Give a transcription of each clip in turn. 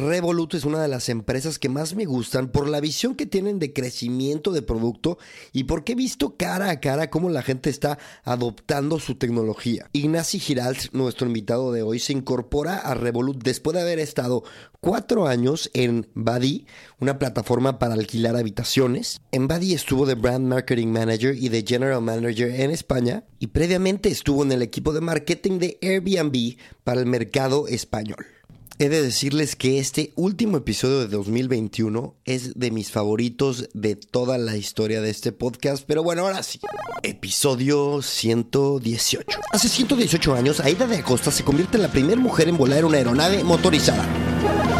Revolut es una de las empresas que más me gustan por la visión que tienen de crecimiento de producto y porque he visto cara a cara cómo la gente está adoptando su tecnología. Ignacy Giralt, nuestro invitado de hoy, se incorpora a Revolut después de haber estado cuatro años en Buddy, una plataforma para alquilar habitaciones. En Buddy estuvo de Brand Marketing Manager y de General Manager en España y previamente estuvo en el equipo de marketing de Airbnb para el mercado español. He de decirles que este último episodio de 2021 es de mis favoritos de toda la historia de este podcast, pero bueno, ahora sí. Episodio 118. Hace 118 años, Aida de Acosta se convierte en la primera mujer en volar una aeronave motorizada.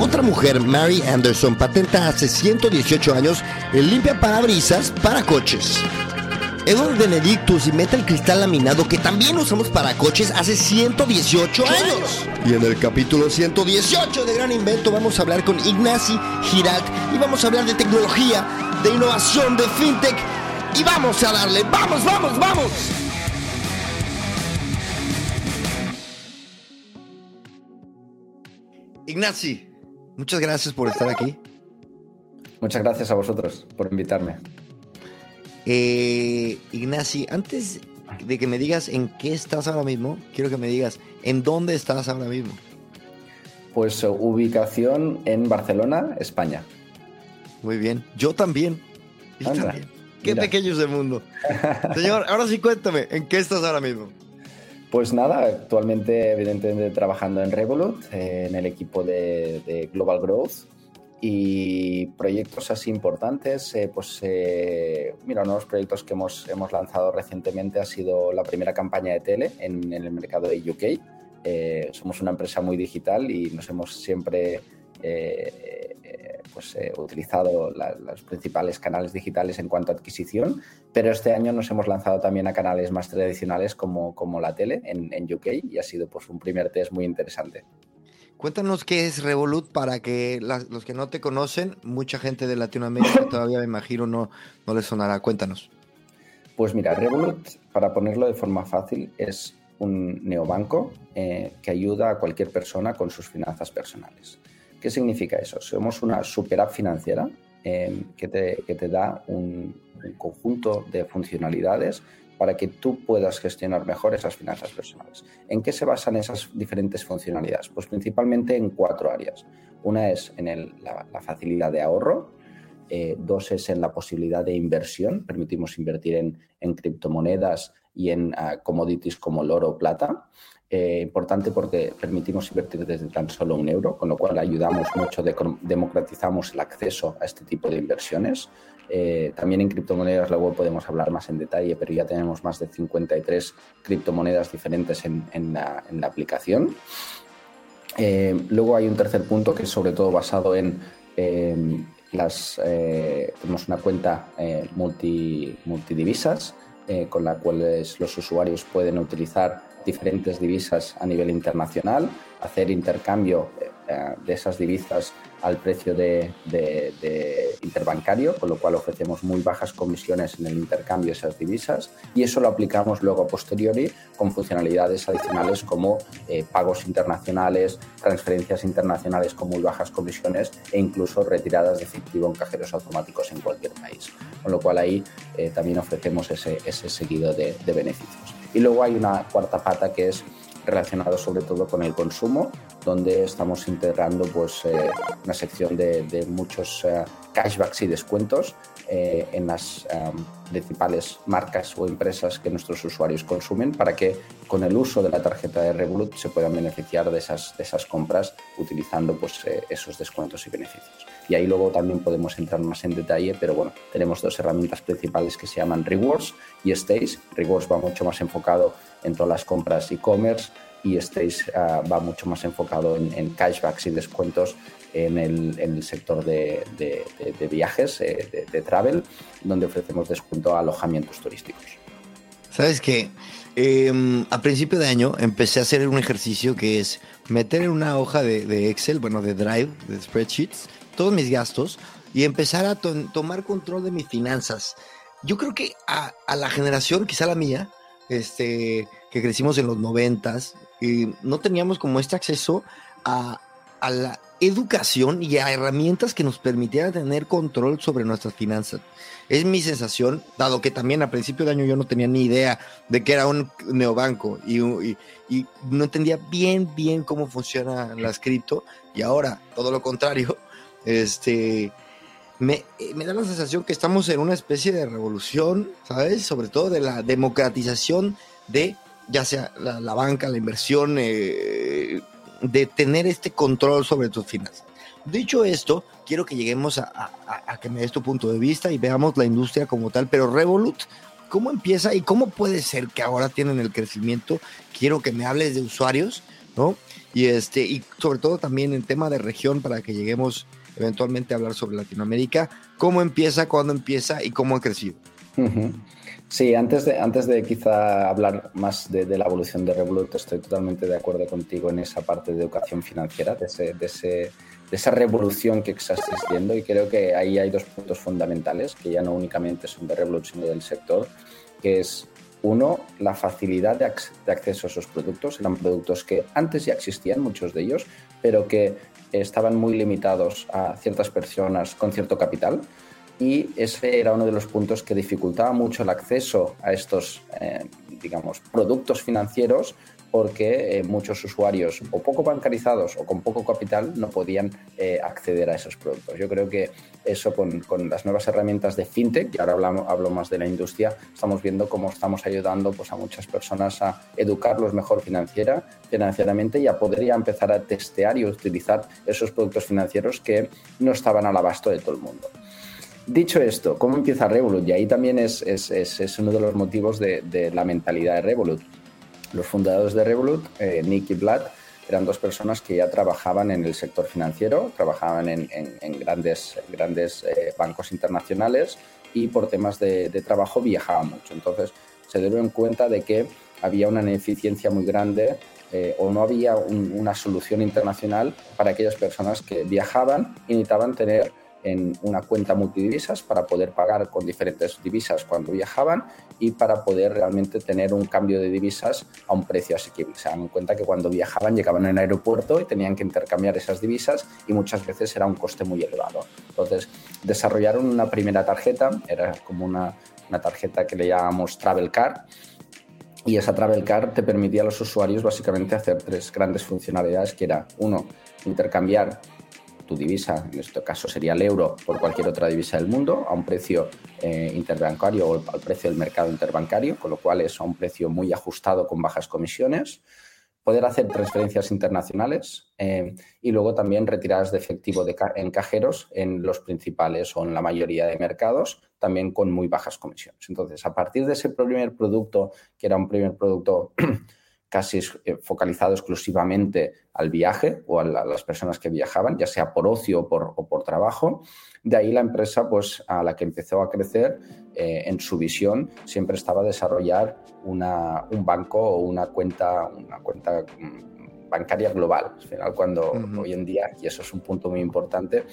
Otra mujer, Mary Anderson, patenta hace 118 años el limpia parabrisas para coches. Edward Benedictus y meta el cristal laminado que también usamos para coches hace 118 años. Y en el capítulo 118 de Gran Invento vamos a hablar con Ignacy Giralt y vamos a hablar de tecnología, de innovación, de fintech y vamos a darle, vamos, vamos, vamos. Ignacy, muchas gracias por estar aquí. Muchas gracias a vosotros por invitarme. Eh, Ignacy, antes de que me digas en qué estás ahora mismo, quiero que me digas en dónde estás ahora mismo. Pues ubicación en Barcelona, España. Muy bien. Yo también. Yo también. Qué pequeño es el mundo. Señor, ahora sí cuéntame, ¿en qué estás ahora mismo? Pues nada, actualmente evidentemente trabajando en Revolut, eh, en el equipo de, de Global Growth, y proyectos así importantes, eh, pues eh, mira, uno de los proyectos que hemos, hemos lanzado recientemente ha sido la primera campaña de tele en, el mercado de UK. Eh, somos una empresa muy digital y nos hemos siempre pues, utilizado los principales canales digitales en cuanto a adquisición, pero este año nos hemos lanzado también a canales más tradicionales como, como la tele en, UK y ha sido pues, un primer test muy interesante. Cuéntanos qué es Revolut para que los que no te conocen, mucha gente de Latinoamérica todavía me imagino no, no les sonará. Cuéntanos. Pues mira, Revolut, para ponerlo de forma fácil, es un neobanco eh, que ayuda a cualquier persona con sus finanzas personales. ¿Qué significa eso? Somos una super app financiera eh, que, te, que, te, da un, un conjunto de funcionalidades para que tú puedas gestionar mejor esas finanzas personales. ¿En qué se basan esas diferentes funcionalidades? Pues principalmente en cuatro áreas. Una es en la, facilidad de ahorro, eh, dos es en la posibilidad de inversión, permitimos invertir en, criptomonedas y en ah, commodities como el oro o plata. Eh, importante porque permitimos invertir desde tan solo un euro, con lo cual ayudamos mucho, democratizamos el acceso a este tipo de inversiones. Eh, también en criptomonedas luego podemos hablar más en detalle, pero ya tenemos más de 53 criptomonedas diferentes en, la, aplicación. Eh, luego hay un tercer punto que es sobre todo basado en las... tenemos una cuenta multi, multidivisas con la cual los usuarios pueden utilizar diferentes divisas a nivel internacional, hacer intercambio eh, de esas divisas al precio de, interbancario, con lo cual ofrecemos muy bajas comisiones en el intercambio de esas divisas y eso lo aplicamos luego a posteriori con funcionalidades adicionales como eh, pagos internacionales, transferencias internacionales con muy bajas comisiones e incluso retiradas de efectivo en cajeros automáticos en cualquier país. Con lo cual ahí eh, también ofrecemos ese, ese seguido de beneficios. Y luego hay una cuarta pata que es relacionado sobre todo con el consumo, donde estamos integrando pues, eh, una sección de, muchos eh, cashbacks y descuentos eh, en las principales marcas o empresas que nuestros usuarios consumen para que con el uso de la tarjeta de Revolut se puedan beneficiar de esas, de esas compras utilizando pues, esos descuentos y beneficios. Y ahí luego también podemos entrar más en detalle, pero bueno, tenemos dos herramientas principales que se llaman Rewards y Stays. Rewards va mucho más enfocado en todas las compras e-commerce y Stays ah, va mucho más enfocado en, cashbacks y descuentos en el, sector de, viajes, eh, de, travel, donde ofrecemos descuento a alojamientos turísticos. Sabes que em, a principio de año empecé a hacer un ejercicio que es meter en una hoja de, Excel, bueno, de Drive, de spreadsheets, todos mis gastos y empezar a tomar control de mis finanzas. Yo creo que a, a la generación, quizá la mía, este, que crecimos en los noventas, no teníamos como este acceso a a la educación y a herramientas que nos permitieran tener control sobre nuestras finanzas. Es mi sensación, dado que también a principio de año yo no tenía ni idea de que era un neobanco y, y, no entendía bien, bien cómo funciona la cripto y ahora todo lo contrario, este, me, me, da la sensación que estamos en una especie de revolución, ¿sabes? Sobre todo de la democratización de ya sea la, banca, la inversión, eh, de tener este control sobre tus finanzas. Dicho esto, quiero que lleguemos a, que me des tu punto de vista y veamos la industria como tal, pero Revolut, ¿cómo empieza y cómo puede ser que ahora tienen el crecimiento? Quiero que me hables de usuarios, ¿no? Y, este, y sobre todo también en tema de región para que lleguemos eventualmente a hablar sobre Latinoamérica, cómo empieza, cuándo empieza y cómo ha crecido. Sí, antes de, antes de quizá hablar más de, la evolución de Revolut, estoy totalmente de acuerdo contigo en esa parte de educación financiera, de, ese, de, ese, de esa revolución que está existiendo y creo que ahí hay dos puntos fundamentales que ya no únicamente son de Revolut, sino del sector, que es uno, la facilidad de, de acceso a esos productos. Eran productos que antes ya existían, muchos de ellos, pero que estaban muy limitados a ciertas personas con cierto capital y ese era uno de los puntos que dificultaba mucho el acceso a estos, eh, digamos, productos financieros porque eh, muchos usuarios o poco bancarizados o con poco capital no podían eh, acceder a esos productos. Yo creo que eso con, las nuevas herramientas de fintech, y ahora hablamos, hablo más de la industria, estamos viendo cómo estamos ayudando pues, a muchas personas a educarlos mejor financiera, financieramente y a poder ya empezar a testear y utilizar esos productos financieros que no estaban al abasto de todo el mundo. Dicho esto, ¿cómo empieza Revolut? Y ahí también es, uno de los motivos de, la mentalidad de Revolut. Los fundadores de Revolut, eh, Nick y Vlad, eran dos personas que ya trabajaban en el sector financiero, trabajaban en, grandes, grandes eh, bancos internacionales y por temas de, trabajo viajaban mucho. Entonces se dieron cuenta de que había una ineficiencia muy grande eh, o no había una solución internacional para aquellas personas que viajaban y necesitaban tener en una cuenta multidivisas para poder pagar con diferentes divisas cuando viajaban y para poder realmente tener un cambio de divisas a un precio asequible. Se dan cuenta que cuando viajaban llegaban el aeropuerto y tenían que intercambiar esas divisas y muchas veces era un coste muy elevado. Entonces desarrollaron una primera tarjeta, era como una, una tarjeta que le llamamos Travel Card, y esa Travel Card te permitía a los usuarios básicamente hacer tres grandes funcionalidades, que era, uno, intercambiar tu divisa, en este caso sería el euro, por cualquier otra divisa del mundo, a un precio eh, interbancario o al precio del mercado interbancario, con lo cual es a un precio muy ajustado con bajas comisiones. Poder hacer transferencias internacionales eh, y luego también retiradas de efectivo en cajeros en los principales o en la mayoría de mercados, también con muy bajas comisiones. Entonces, a partir de ese primer producto, que era un primer producto casi eh, focalizado exclusivamente al viaje o a, las personas que viajaban, ya sea por ocio o por, por, trabajo. De ahí la empresa, pues a la que empezó a crecer, eh, en su visión siempre estaba desarrollar una, un banco o una cuenta, una cuenta mm, bancaria global. Al final, cuando hoy en día, y eso es un punto muy importante,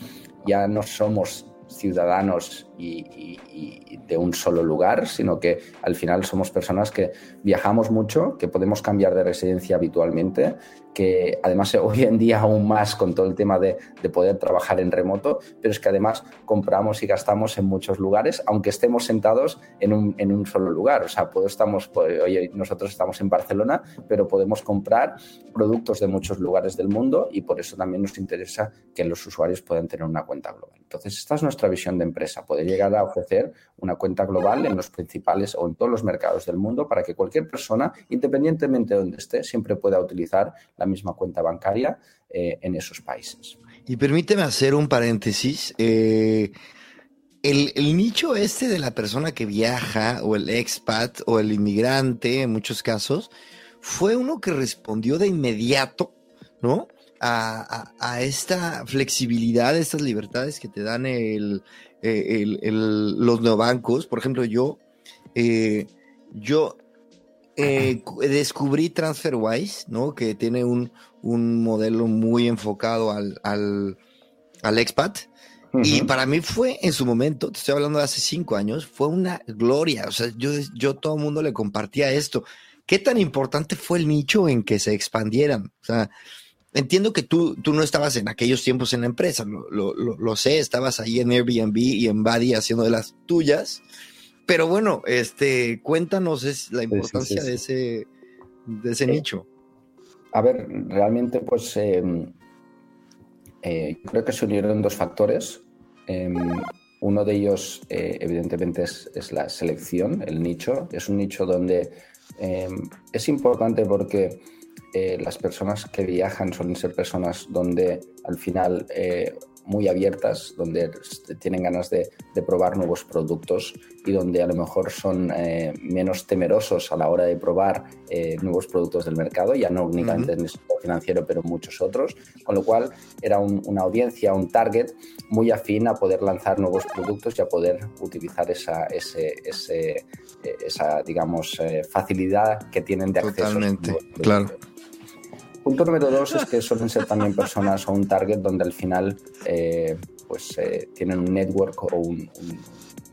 ya no somos ciudadanos y, de un solo lugar, sino que al final somos personas que viajamos mucho, que podemos cambiar de residencia habitualmente, que además hoy en día aún más con todo el tema de, poder trabajar en remoto, pero es que además compramos y gastamos en muchos lugares, aunque estemos sentados en un, solo lugar. O sea, estamos, hoy nosotros estamos en Barcelona, pero podemos comprar productos de muchos lugares del mundo y por eso también nos interesa que los usuarios puedan tener una cuenta global. Entonces, esta es nuestra visión de empresa, poder llegar a ofrecer una cuenta global en los principales o en todos los mercados del mundo para que cualquier persona, independientemente de donde esté, siempre pueda utilizar la misma cuenta bancaria eh, en esos países. Y permíteme hacer un paréntesis. Eh, el, nicho este de la persona que viaja o el expat o el inmigrante en muchos casos fue uno que respondió de inmediato, ¿no? A, esta flexibilidad, estas libertades que te dan el, eh, los neobancos. Por ejemplo, yo, yo eh, descubrí TransferWise, ¿no? Que tiene un, modelo muy enfocado al, al, expat. Y para mí fue en su momento, te estoy hablando de hace cinco años, fue una gloria. O sea, yo, yo todo el mundo le compartía esto. ¿Qué tan importante fue el nicho en que se expandieran? O sea, entiendo que tú, tú no estabas en aquellos tiempos en la empresa, lo, sé, estabas ahí en Airbnb y en Buddy haciendo de las tuyas, pero bueno, este, cuéntanos es la importancia de ese, de ese nicho. A ver, realmente pues em, eh, creo que se unieron dos factores. Em, uno de ellos, eh, evidentemente, es, la selección, el nicho. Es un nicho donde em, es importante porque eh, las personas que viajan suelen ser personas donde al final muy abiertas, donde tienen ganas de, probar nuevos productos y donde a lo mejor son eh, menos temerosos a la hora de probar eh, nuevos productos del mercado, ya no únicamente en el sector financiero, pero muchos otros, con lo cual era una audiencia, un target muy afín a poder lanzar nuevos productos y a poder utilizar esa, ese, ese, esa digamos, eh, facilidad que tienen de acceso. Totalmente, claro. Punto número dos es que suelen ser también personas o un target donde al final eh, pues eh, tienen un network o un,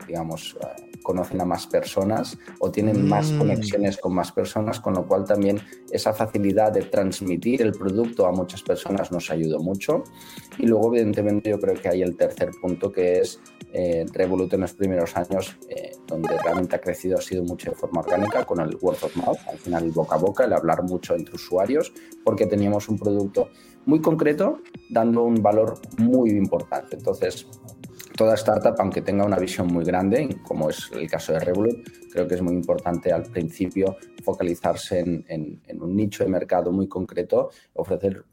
digamos, conocen a más personas o tienen más mm. conexiones con más personas, con lo cual también esa facilidad de transmitir el producto a muchas personas nos ayudó mucho. Y luego, evidentemente, yo creo que hay el tercer punto que es eh, Revolut en los primeros años, eh, donde realmente ha crecido, ha sido mucho de forma orgánica con el word of mouth, al final el boca a boca, el hablar mucho entre usuarios, porque teníamos un producto muy concreto dando un valor muy importante. Entonces, toda startup, aunque tenga una visión muy grande, como es el caso de Revolut, creo que es muy importante al principio focalizarse en, un nicho de mercado muy concreto, ofrecer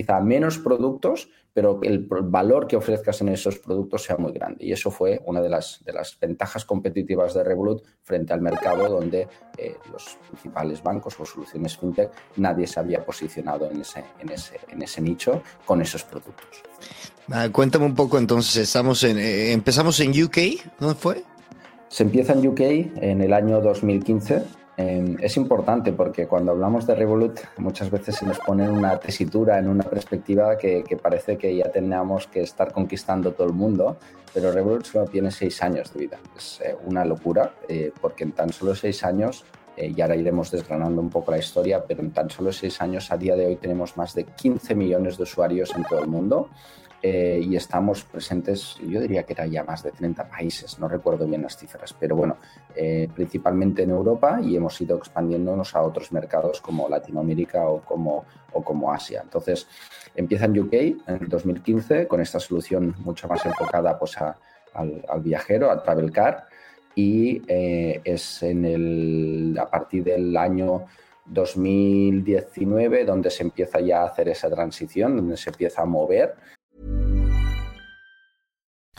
quizá menos productos, pero el valor que ofrezcas en esos productos sea muy grande. Y eso fue una de las, de las ventajas competitivas de Revolut frente al mercado donde eh, los principales bancos o soluciones fintech nadie se había posicionado en ese, en ese, en ese nicho con esos productos. Ah, cuéntame un poco entonces, estamos en, eh, empezamos en UK, ¿dónde fue? Se empieza en UK en el año 2015. Em, es importante porque cuando hablamos de Revolut muchas veces se nos pone una tesitura en una perspectiva que, parece que ya tenemos que estar conquistando todo el mundo, pero Revolut solo tiene seis años de vida. Es eh, una locura eh, porque en tan solo seis años y ahora iremos desgranando un poco la historia, pero en tan solo seis años a día de hoy tenemos más de 15 millones de usuarios en todo el mundo. Eh, y estamos presentes, yo diría que era ya más de 30 países, no recuerdo bien las cifras, pero bueno, eh, principalmente en Europa y hemos ido expandiéndonos a otros mercados como Latinoamérica o como, o como Asia. Entonces, empieza en UK en el 2015 con esta solución mucho más enfocada pues, al, viajero, al travel car, y eh, es en el, a partir del año 2019 donde se empieza ya a hacer esa transición, donde se empieza a mover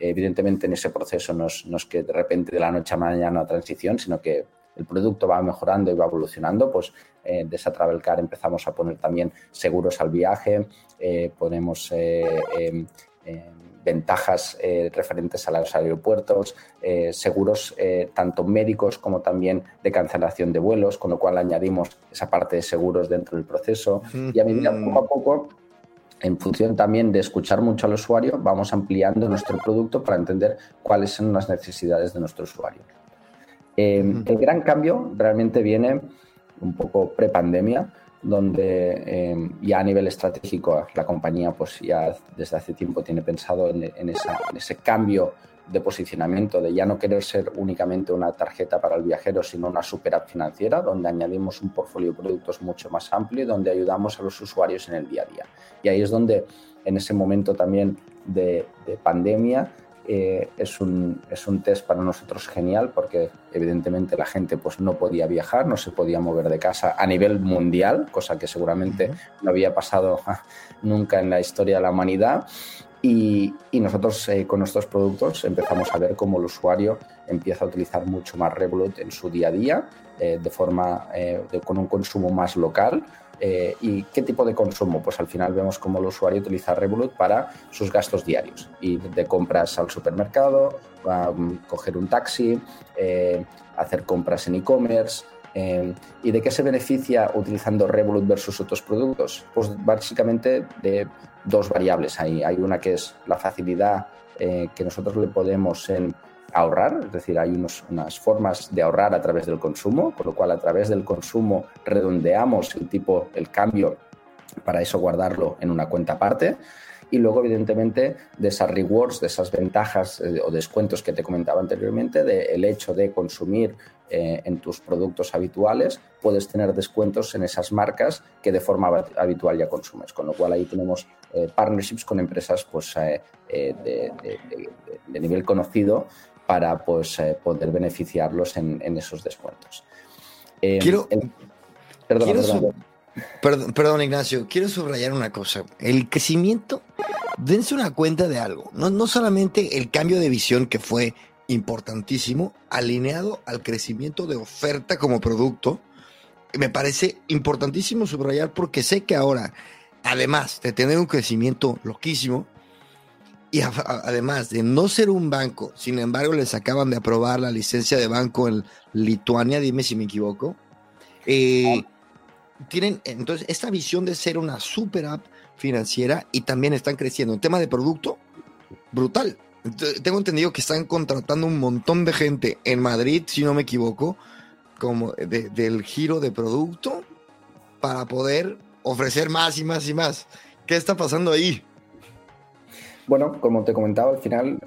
Evidentemente en ese proceso no es, que de repente de la noche a mañana transición, sino que el producto va mejorando y va evolucionando, pues eh, de esa Travel Car empezamos a poner también seguros al viaje, eh, ponemos eh, em, em, ventajas referentes a los aeropuertos, seguros tanto médicos como también de cancelación de vuelos, con lo cual añadimos esa parte de seguros dentro del proceso. Y a medida poco a poco en función también de escuchar mucho al usuario, vamos ampliando nuestro producto para entender cuáles son las necesidades de nuestro usuario. Eh, el gran cambio realmente viene un poco pre-pandemia, donde eh, ya a nivel estratégico la compañía pues ya desde hace tiempo tiene pensado en, en ese cambio de posicionamiento, de ya no querer ser únicamente una tarjeta para el viajero, sino una super app financiera, donde añadimos un portfolio de productos mucho más amplio y donde ayudamos a los usuarios en el día a día. Y ahí es donde, en ese momento también de, pandemia, eh, es, un, es un test para nosotros genial porque evidentemente la gente pues no podía viajar, no se podía mover de casa a nivel mundial, cosa que seguramente no había pasado nunca en la historia de la humanidad y, nosotros eh, con nuestros productos empezamos a ver cómo el usuario empieza a utilizar mucho más Revolut en su día a día, eh, de forma, eh, con un consumo más local, ¿Y qué tipo de consumo? Pues al final vemos cómo el usuario utiliza Revolut para sus gastos diarios, ir de compras al supermercado, a, coger un taxi, hacer compras en e-commerce. Eh, ¿Y de qué se beneficia utilizando Revolut versus otros productos? Pues básicamente de dos variables. Hay, hay una que es la facilidad que nosotros le podemos en ahorrar, es decir, hay unas formas de ahorrar a través del consumo, con lo cual a través del consumo redondeamos el tipo, el cambio para eso guardarlo en una cuenta aparte. Y luego, evidentemente, de esas rewards, de esas ventajas eh, o descuentos que te comentaba anteriormente, del hecho de consumir eh, en tus productos habituales, puedes tener descuentos en esas marcas que de forma habitual ya consumes. Con lo cual ahí tenemos eh, partnerships con empresas pues, de, nivel conocido para pues, eh, poder beneficiarlos en, esos descuentos. Eh, quiero, perdón, perdón, Ignacio, quiero subrayar una cosa. El crecimiento, dense una cuenta de algo. No, no solamente el cambio de visión que fue importantísimo, alineado al crecimiento de oferta como producto, me parece importantísimo subrayar porque sé que ahora, además de tener un crecimiento loquísimo, y además de no ser un banco, sin embargo les acaban de aprobar la licencia de banco en Lituania, dime si me equivoco. Eh, tienen entonces esta visión de ser una super app financiera y también están creciendo. En tema de producto, brutal. Tengo entendido que están contratando un montón de gente en Madrid, si no me equivoco, como del giro de producto para poder ofrecer más y más y más. ¿Qué está pasando ahí? Bueno, como te comentaba, al final,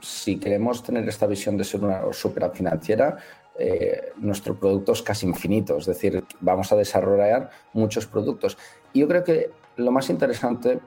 si queremos tener esta visión de ser una super financiera, eh, nuestro producto es casi infinito, es decir, vamos a desarrollar muchos productos. Y yo creo que lo más interesante,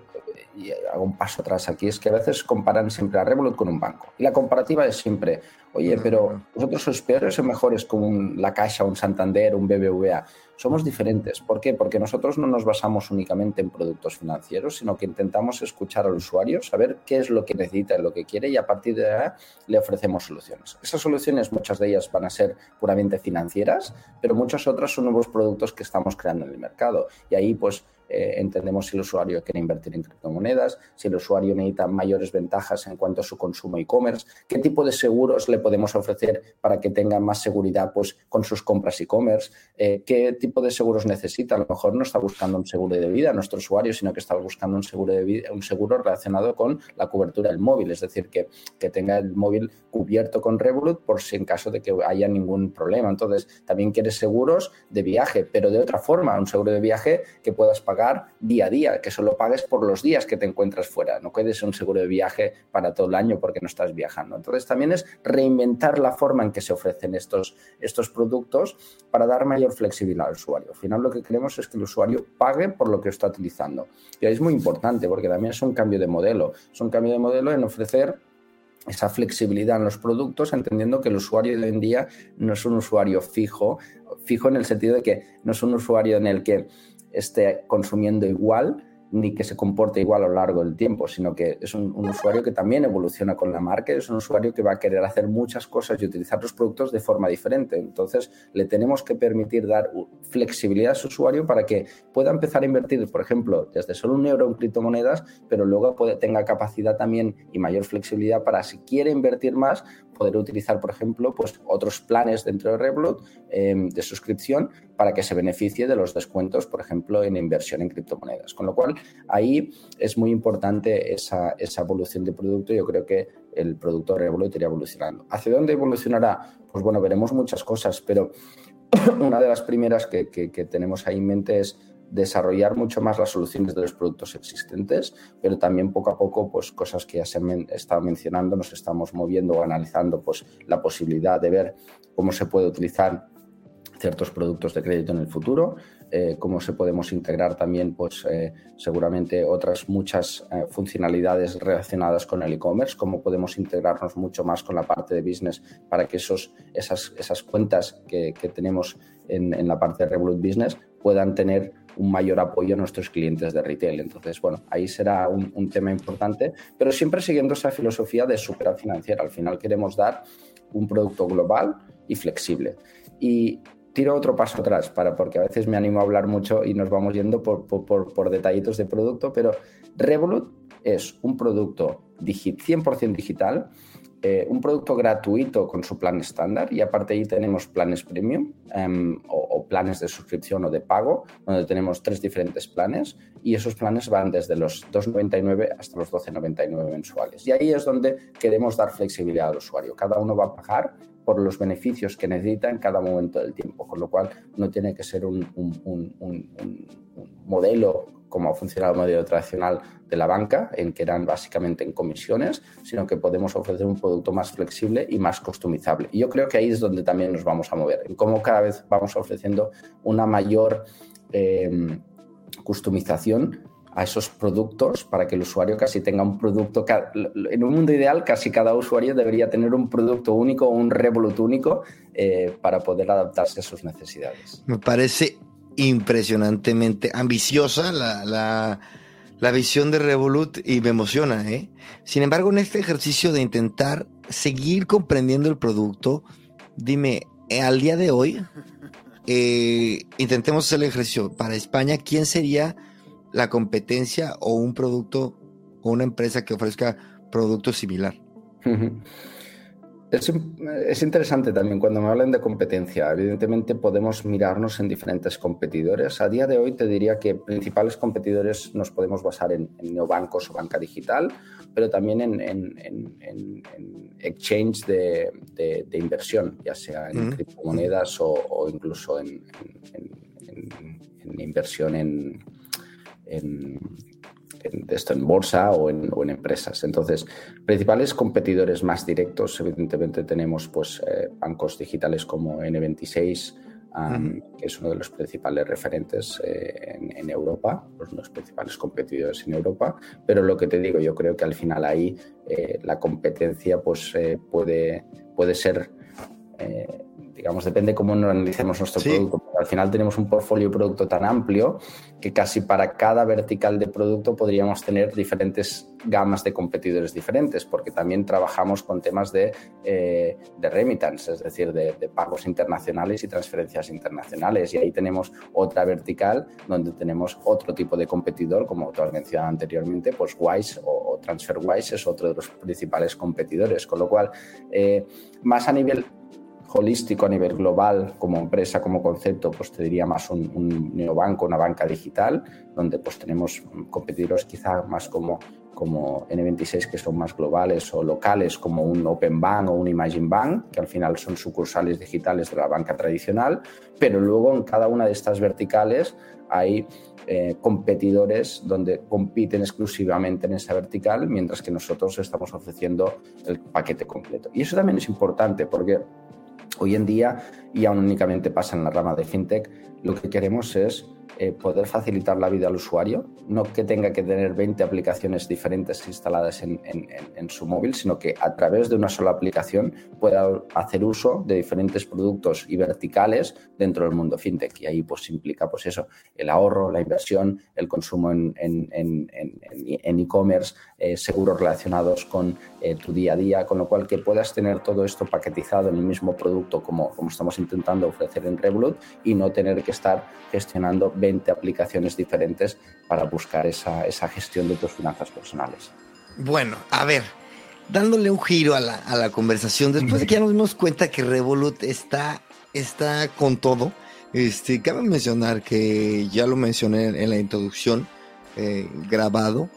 y hago un paso atrás aquí, es que a veces comparan siempre a Revolut con un banco. Y la comparativa es siempre, oye, pero vosotros sois peores o mejores con un La Caixa, un Santander, un BBVA somos diferentes. ¿Por qué? Porque nosotros no nos basamos únicamente en productos financieros, sino que intentamos escuchar al usuario, saber qué es lo que necesita, lo que quiere y a partir de ahí le ofrecemos soluciones. Esas soluciones, muchas de ellas van a ser puramente financieras, pero muchas otras son nuevos productos que estamos creando en el mercado. Y ahí, pues, eh, entendemos si el usuario quiere invertir en criptomonedas, si el usuario necesita mayores ventajas en cuanto a su consumo e-commerce, qué tipo de seguros le podemos ofrecer para que tenga más seguridad pues, con sus compras e-commerce, eh, qué tipo de seguros necesita. A lo mejor no está buscando un seguro de vida nuestro usuario, sino que está buscando un seguro, de vida, un seguro relacionado con la cobertura del móvil, es decir, que, que tenga el móvil cubierto con Revolut por si en caso de que haya ningún problema. Entonces, también quiere seguros de viaje, pero de otra forma, un seguro de viaje que puedas pagar día a día, que solo pagues por los días que te encuentras fuera, no quedes un seguro de viaje para todo el año porque no estás viajando. Entonces también es reinventar la forma en que se ofrecen estos, estos productos para dar mayor flexibilidad usuario. Al final lo que queremos es que el usuario pague por lo que está utilizando. Y ahí es muy importante porque también es un cambio de modelo, es un cambio de modelo en ofrecer esa flexibilidad en los productos, entendiendo que el usuario de hoy en día no es un usuario fijo, fijo en el sentido de que no es un usuario en el que esté consumiendo igual ni que se comporte igual a lo largo del tiempo, sino que es un, usuario que también evoluciona con la marca, es un usuario que va a querer hacer muchas cosas y utilizar los productos de forma diferente. Entonces, le tenemos que permitir dar flexibilidad a su usuario para que pueda empezar a invertir, por ejemplo, desde solo un euro en criptomonedas, pero luego puede, tenga capacidad también y mayor flexibilidad para, si quiere invertir más, poder utilizar, por ejemplo, pues otros planes dentro de Revolut em, de suscripción para que se beneficie de los descuentos, por ejemplo, en inversión en criptomonedas. Con lo cual, ahí es muy importante esa, esa evolución de producto. Yo creo que el producto Revolut irá evolucionando. ¿Hacia dónde evolucionará? Pues bueno, veremos muchas cosas, pero una de las primeras que, que tenemos ahí en mente es desarrollar mucho más las soluciones de los productos existentes, pero también poco a poco, pues cosas que ya se han estado mencionando, nos estamos moviendo o analizando, pues la posibilidad de ver cómo se puede utilizar ciertos productos de crédito en el futuro, eh, cómo se podemos integrar también, pues eh, seguramente otras muchas eh, funcionalidades relacionadas con el e-commerce, cómo podemos integrarnos mucho más con la parte de business para que esos, esas, esas cuentas que, tenemos en, en, la parte de Revolut Business puedan tener un mayor apoyo a nuestros clientes de retail. Entonces, bueno, ahí será un, tema importante, pero siempre siguiendo esa filosofía de superar financiera. Al final queremos dar un producto global y flexible. Y tiro otro paso atrás, para, porque a veces me animo a hablar mucho y nos vamos yendo por, por, detallitos de producto, pero Revolut es un producto 100% digital, eh, un producto gratuito con su plan estándar y aparte ahí tenemos planes premium em, o, planes de suscripción o de pago, donde tenemos tres diferentes planes y esos planes van desde los 2,99 hasta los 12,99 mensuales. Y ahí es donde queremos dar flexibilidad al usuario. Cada uno va a pagar por los beneficios que necesita en cada momento del tiempo, con lo cual no tiene que ser un, modelo como ha funcionado el modelo tradicional de la banca, en que eran básicamente en comisiones, sino que podemos ofrecer un producto más flexible y más customizable. Y yo creo que ahí es donde también nos vamos a mover, en cómo cada vez vamos ofreciendo una mayor eh, customización a esos productos para que el usuario casi tenga un producto. En un mundo ideal, casi cada usuario debería tener un producto único un Revolut único eh, para poder adaptarse a sus necesidades. Me parece impresionantemente ambiciosa la, la, visión de Revolut y me emociona. ¿eh? Sin embargo, en este ejercicio de intentar seguir comprendiendo el producto, dime, eh, al día de hoy, intentemos hacer el ejercicio para España, ¿quién sería la competencia o un producto o una empresa que ofrezca producto similar. Es, interesante también cuando me hablan de competencia. Evidentemente podemos mirarnos en diferentes competidores. A día de hoy te diría que principales competidores nos podemos basar en, neobancos o banca digital, pero también en, exchange de, inversión, ya sea en criptomonedas o, incluso en, inversión en, en, esto en bolsa o en, empresas. Entonces, principales competidores más directos, evidentemente tenemos pues, eh, bancos digitales como N26, que es uno de los principales referentes eh, en, Europa, los, los principales competidores en Europa. Pero lo que te digo, yo creo que al final ahí eh, la competencia pues, puede, puede ser digamos, depende cómo analicemos nuestro producto. al final tenemos un portfolio de producto tan amplio que casi para cada vertical de producto podríamos tener diferentes gamas de competidores diferentes, porque también trabajamos con temas de, eh, de remittance, es decir, de, pagos internacionales y transferencias internacionales. Y ahí tenemos otra vertical donde tenemos otro tipo de competidor, como tú has mencionado anteriormente, pues Wise o, TransferWise es otro de los principales competidores. Con lo cual, eh, más a nivel holístico a nivel global como empresa, como concepto, pues te diría más un, neobanco, una banca digital, donde pues tenemos competidores quizá más como, como N26 que son más globales o locales como un Open Bank o un Imagine Bank, que al final son sucursales digitales de la banca tradicional, pero luego en cada una de estas verticales hay eh, competidores donde compiten exclusivamente en esa vertical, mientras que nosotros estamos ofreciendo el paquete completo. Y eso también es importante porque Hoy en día, y aún únicamente pasa en la rama de fintech, lo que queremos es eh, poder facilitar la vida al usuario, no que tenga que tener 20 aplicaciones diferentes instaladas en, su móvil, sino que a través de una sola aplicación pueda hacer uso de diferentes productos y verticales dentro del mundo fintech. Y ahí pues implica pues eso, el ahorro, la inversión, el consumo en e-commerce, eh, seguros relacionados con eh, tu día a día, con lo cual que puedas tener todo esto paquetizado en el mismo producto como, como estamos intentando ofrecer en Revolut y no tener que estar gestionando 20 aplicaciones diferentes para buscar esa, esa gestión de tus finanzas personales. Bueno, a ver, dándole un giro a la, a la conversación, después de que ya nos dimos cuenta que Revolut está, está con todo, este, cabe mencionar que ya lo mencioné en la introducción, eh, grabado,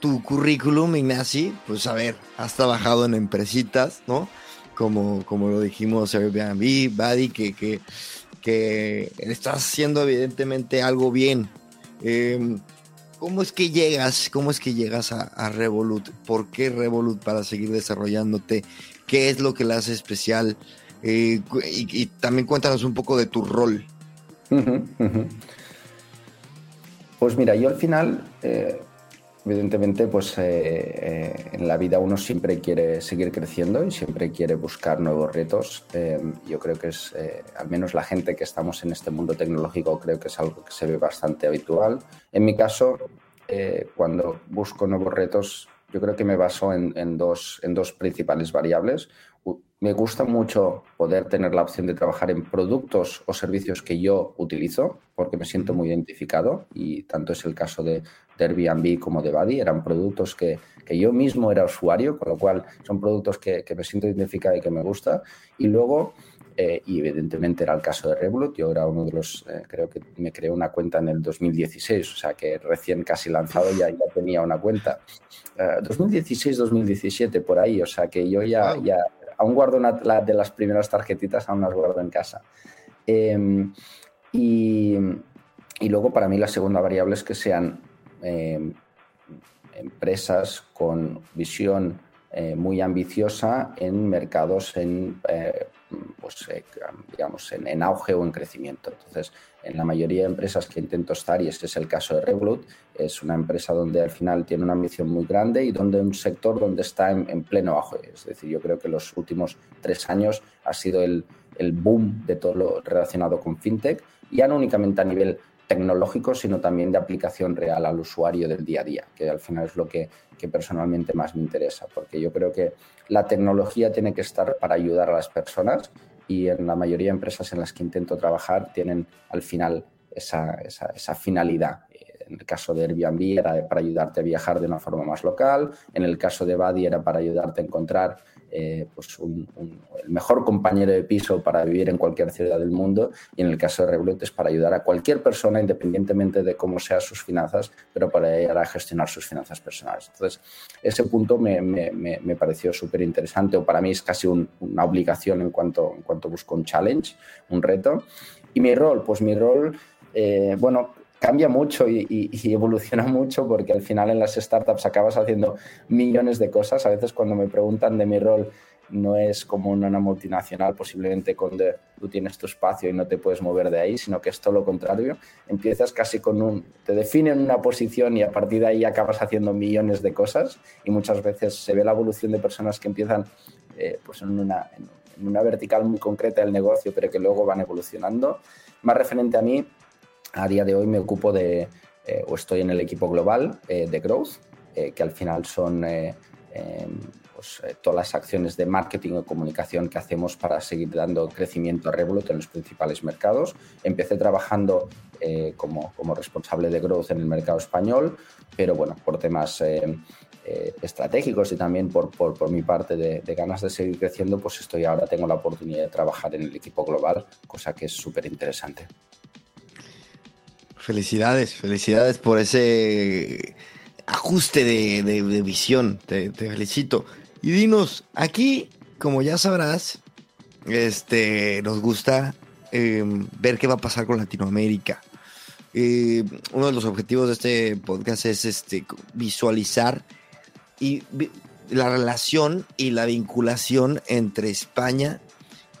tu currículum, Ignacy, pues a ver, has trabajado en empresitas, ¿no? Como, como lo dijimos, Airbnb, Buddy, que, que que estás haciendo evidentemente algo bien. Em, ¿Cómo es que llegas? ¿Cómo es que llegas a, Revolut? ¿Por qué Revolut para seguir desarrollándote? ¿Qué es lo que le hace especial? Eh, y, también cuéntanos un poco de tu rol. Pues mira, yo al final eh, Evidentemente, pues eh, eh, en la vida uno siempre quiere seguir creciendo y siempre quiere buscar nuevos retos. Eh, yo creo que es, al menos la gente que estamos en este mundo tecnológico, creo que es algo que se ve bastante habitual. En mi caso, cuando busco nuevos retos, yo creo que me baso en, dos, en dos principales variables. Me gusta mucho poder tener la opción de trabajar en productos o servicios que yo utilizo, porque me siento muy identificado y tanto es el caso de, Airbnb como de Buddy. Eran productos que, yo mismo era usuario, con lo cual son productos que, me siento identificado y que me gusta. Y luego, eh, y evidentemente era el caso de Revolut, yo era uno de los, eh, creo que me creé una cuenta en el 2016, o sea que recién casi lanzado ya, ya tenía una cuenta. 2016-2017 eh, por ahí, o sea que yo ya, ya aún guardo una de las primeras tarjetitas, aún las guardo en casa. Em, y, luego para mí la segunda variable es que sean em, empresas con visión eh, muy ambiciosa en mercados en, eh, pues, eh, digamos, en, auge o en crecimiento. Entonces, en la mayoría de empresas que intento estar, y este es el caso de Revolut, es una empresa donde al final tiene una ambición muy grande y donde un sector donde está en, pleno auge. Es decir, yo creo que los últimos tres años ha sido el, el boom de todo lo relacionado con fintech, ya no únicamente a nivel tecnológico, sino también de aplicación real al usuario del día a día, que al final es lo que, personalmente más me interesa, porque yo creo que la tecnología tiene que estar para ayudar a las personas y en la mayoría de empresas en las que intento trabajar tienen al final esa, esa finalidad. En el caso de Airbnb era para ayudarte a viajar de una forma más local, en el caso de Buddy era para ayudarte a encontrar eh, pues el mejor compañero de piso para vivir en cualquier ciudad del mundo y en el caso de Revolut es para ayudar a cualquier persona independientemente de cómo sean sus finanzas, pero para ayudar a gestionar sus finanzas personales. Entonces, ese punto me, me, me pareció súper interesante o para mí es casi una obligación en cuanto, en cuanto busco un challenge, un reto. Y mi rol, pues mi rol, eh, bueno, cambia mucho y, evoluciona mucho porque al final en las startups acabas haciendo millones de cosas. A veces cuando me preguntan de mi rol no es como una multinacional posiblemente donde tú tienes tu espacio y no te puedes mover de ahí, sino que es todo lo contrario. Empiezas casi con un, te definen una posición y a partir de ahí acabas haciendo millones de cosas y muchas veces se ve la evolución de personas que empiezan eh, pues en una, en una vertical muy concreta del negocio pero que luego van evolucionando. Más referente a mí, a día de hoy me ocupo de, eh, o estoy en el equipo global eh, de Growth, eh, que al final son em, pues, todas las acciones de marketing o comunicación que hacemos para seguir dando crecimiento a Revolut en los principales mercados. Empecé trabajando como, como, responsable de Growth en el mercado español, pero bueno, por temas estratégicos y también por, por, por mi parte de, ganas de seguir creciendo, pues estoy ahora, tengo la oportunidad de trabajar en el equipo global, cosa que es súper interesante. Felicidades, felicidades por ese ajuste de, visión. Te, felicito. Y dinos, aquí, como ya sabrás, este, nos gusta em, ver qué va a pasar con Latinoamérica. Eh, uno de los objetivos de este podcast es este, visualizar y la relación y la vinculación entre España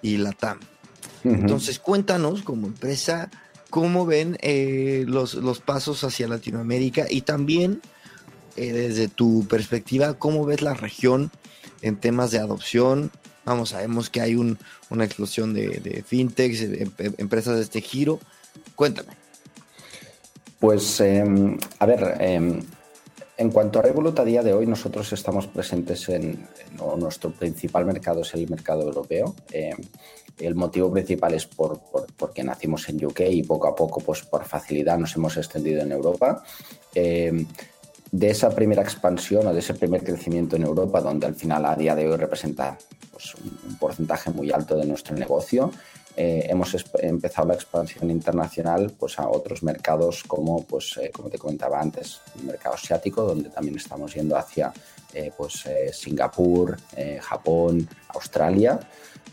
y la TAM. Entonces, cuéntanos como empresa cómo ven eh, los, los, pasos hacia Latinoamérica y también eh, desde tu perspectiva, cómo ves la región en temas de adopción. Vamos, sabemos que hay una explosión de, de fintechs, em, empresas de este giro. Cuéntame. Pues, em, a ver, em, en cuanto a Revolut, a día de hoy nosotros estamos presentes en, nuestro principal mercado es el mercado europeo. El motivo principal es por, porque nacimos en UK y poco a poco, pues por facilidad, nos hemos extendido en Europa. Eh, de esa primera expansión o de ese primer crecimiento en Europa, donde al final a día de hoy representa pues, un, porcentaje muy alto de nuestro negocio, eh, hemos empezado la expansión internacional pues, a otros mercados como, pues, eh, como te comentaba antes, el mercado asiático, donde también estamos yendo hacia pues, Singapur, Japón, Australia.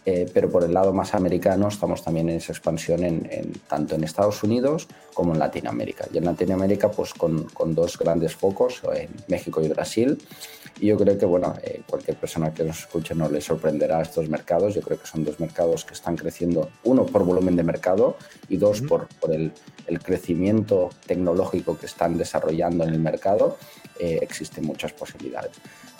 Eh, pero por el lado más americano estamos también en esa expansión en, tanto en Estados Unidos como en Latinoamérica. Y en Latinoamérica pues con, con dos grandes focos, en México y Brasil. Y yo creo que bueno, eh, cualquier persona que nos escuche no le sorprenderá estos mercados. Yo creo que son dos mercados que están creciendo, uno por volumen de mercado y dos por, por el, el, crecimiento tecnológico que están desarrollando en el mercado. Eh, existen muchas posibilidades.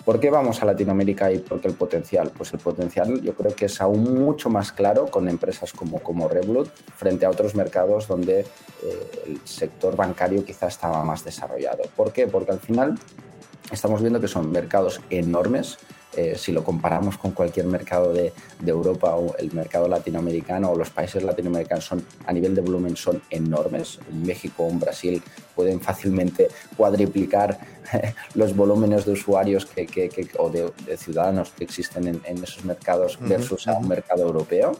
¿Por qué vamos a Latinoamérica y por qué el potencial? Pues el potencial yo creo que es aún mucho más claro con empresas como, como Revolut frente a otros mercados donde eh, el sector bancario quizás estaba más desarrollado. ¿Por qué? Porque al final estamos viendo que son mercados enormes eh, si lo comparamos con cualquier mercado de, Europa o el mercado latinoamericano o los países latinoamericanos son, a nivel de volumen son enormes. En México o en Brasil pueden fácilmente cuadriplicar los volúmenes de usuarios que, o de, ciudadanos que existen en, esos mercados versus a un mercado europeo.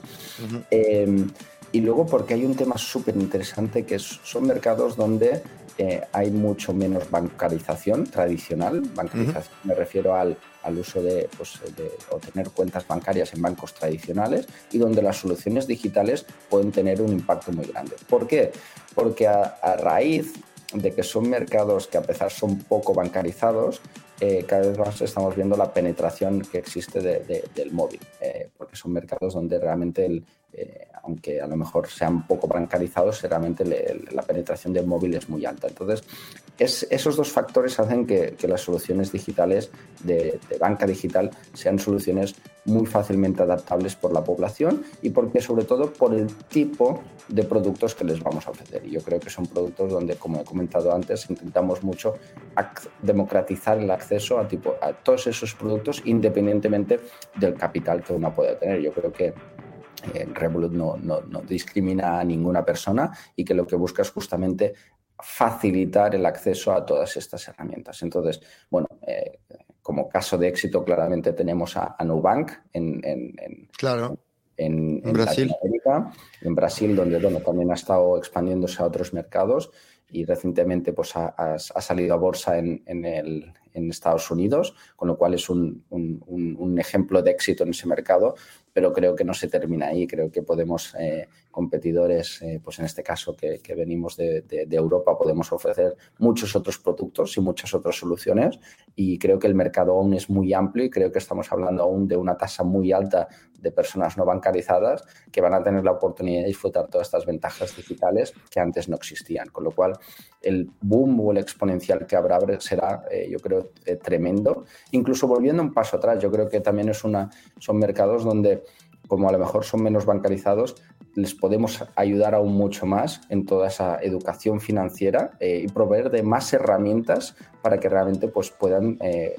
Em, y luego porque hay un tema súper interesante que son mercados donde eh, hay mucho menos bancarización tradicional. Bancarización me refiero al, al uso de, pues, o tener cuentas bancarias en bancos tradicionales y donde las soluciones digitales pueden tener un impacto muy grande. ¿Por qué? Porque a, raíz de que son mercados que a pesar son poco bancarizados, eh, cada vez más estamos viendo la penetración que existe del móvil, eh, porque son mercados donde realmente el, eh, aunque a lo mejor sean poco bancarizados, realmente la penetración del móvil es muy alta. Entonces, esos dos factores hacen que, las soluciones digitales de, banca digital sean soluciones muy fácilmente adaptables por la población y porque sobre todo por el tipo de productos que les vamos a ofrecer. Y yo creo que son productos donde, como he comentado antes, intentamos mucho democratizar el acceso a, tipo, a todos esos productos independientemente del capital que uno pueda tener. Yo creo que eh, Revolut no, discrimina a ninguna persona y que lo que busca es justamente facilitar el acceso a todas estas herramientas. Entonces, bueno, eh, como caso de éxito claramente tenemos a, Nubank en, claro. en, Brasil. en Brasil, donde bueno, también ha estado expandiéndose a otros mercados y recientemente pues, ha, salido a bolsa en, el, en Estados Unidos, con lo cual es un, un, ejemplo de éxito en ese mercado, pero creo que no se termina ahí. Creo que podemos, eh, competidores, eh, pues en este caso que, venimos de, Europa, podemos ofrecer muchos otros productos y muchas otras soluciones y creo que el mercado aún es muy amplio y creo que estamos hablando aún de una tasa muy alta de personas no bancarizadas que van a tener la oportunidad de disfrutar todas estas ventajas digitales que antes no existían. Con lo cual, el boom o el exponencial que habrá será, eh, yo creo, eh, tremendo. Incluso volviendo un paso atrás, yo creo que también es una, son mercados donde, como a lo mejor son menos bancarizados, les podemos ayudar aún mucho más en toda esa educación financiera eh, y proveer de más herramientas para que realmente pues, puedan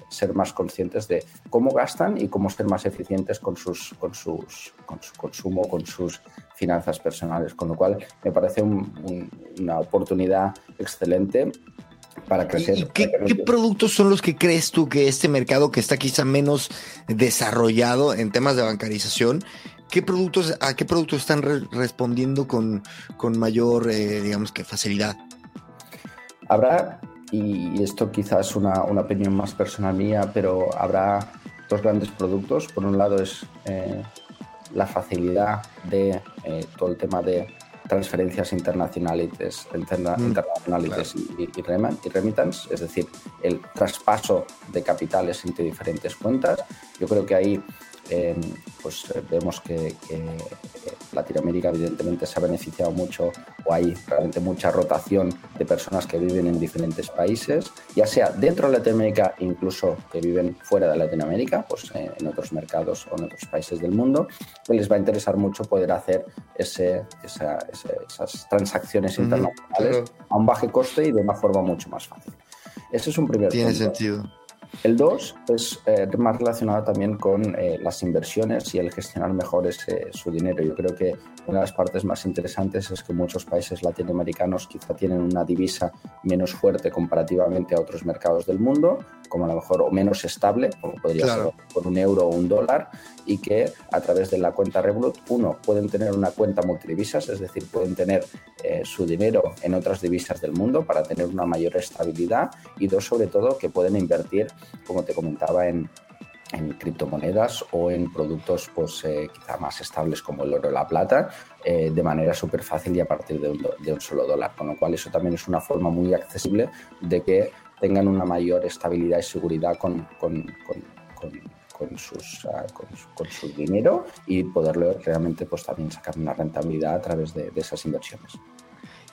ser más conscientes de cómo gastan y cómo ser más eficientes con, sus, con, sus, con su consumo, con sus finanzas personales. Con lo cual, me parece una oportunidad excelente para crecer. ¿Y qué, productos son los que crees tú que este mercado que está quizá menos desarrollado en temas de bancarización, qué productos, a qué productos están respondiendo con, con mayor, eh, digamos que facilidad? Habrá, y esto quizás es una, una, opinión más personal mía, pero habrá dos grandes productos. Por un lado es eh, la facilidad de eh, todo el tema de transferencias internacionales, mm, internacionales y, y, remittance, es decir, el traspaso de capitales entre diferentes cuentas. Yo creo que ahí Em, pues eh, vemos que, eh, Latinoamérica evidentemente se ha beneficiado mucho o hay realmente mucha rotación de personas que viven en diferentes países, ya sea dentro de Latinoamérica, incluso que viven fuera de Latinoamérica, pues eh, en otros mercados o en otros países del mundo, que les va a interesar mucho poder hacer ese, esas transacciones internacionales a un bajo coste y de una forma mucho más fácil. Ese es un primer Tiene sentido. El 2 es eh, más relacionado también con eh, las inversiones y el gestionar mejor ese, su dinero. Yo creo que una de las partes más interesantes es que muchos países latinoamericanos quizá tienen una divisa menos fuerte comparativamente a otros mercados del mundo, como a lo mejor o menos estable, como podría ser por un euro o un dólar, y que a través de la cuenta Revolut, uno, pueden tener una cuenta multidivisas, es decir, pueden tener eh, su dinero en otras divisas del mundo para tener una mayor estabilidad, y dos, sobre todo, que pueden invertir como te comentaba, en, criptomonedas o en productos pues eh, quizá más estables como el oro o la plata eh, de manera súper fácil y a partir de un, solo dólar. Con lo cual eso también es una forma muy accesible de que tengan una mayor estabilidad y seguridad con, con, sus, ah, con, su dinero y poderlo realmente pues también sacar una rentabilidad a través de esas inversiones.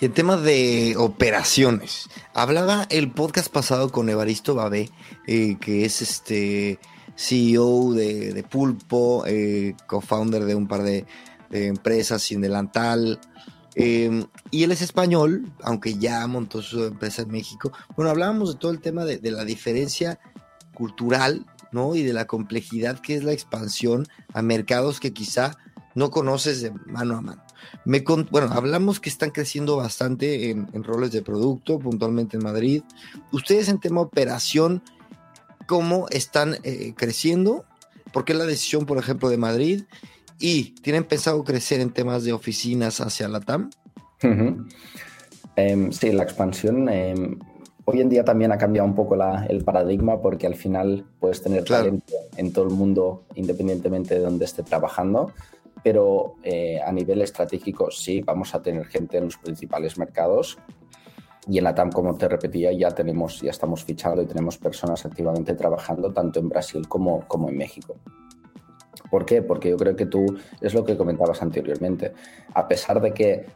En tema de operaciones, hablaba el podcast pasado con Evaristo Babé, eh, que es este CEO de, Pulpo, eh, co-founder de un par de, empresas sin delantal. Em, y él es español, aunque ya montó su empresa en México. Bueno, hablábamos de todo el tema de, la diferencia cultural ¿no? Y de la complejidad que es la expansión a mercados que quizá no conoces de mano a mano. Me bueno, hablamos que están creciendo bastante en, roles de producto, puntualmente en Madrid. Ustedes en tema operación, ¿cómo están eh, creciendo? ¿Por qué la decisión, por ejemplo, de Madrid? ¿Y tienen pensado crecer en temas de oficinas hacia la TAM? Em, sí, la expansión em, hoy en día también ha cambiado un poco el paradigma porque al final puedes tener talento en todo el mundo independientemente de donde esté trabajando, pero eh, a nivel estratégico sí, vamos a tener gente en los principales mercados y en la TAM, como te repetía, ya tenemos, ya estamos fichando y tenemos personas activamente trabajando tanto en Brasil como, como en México. ¿Por qué? Porque yo creo que tú, es lo que comentabas anteriormente, a pesar de que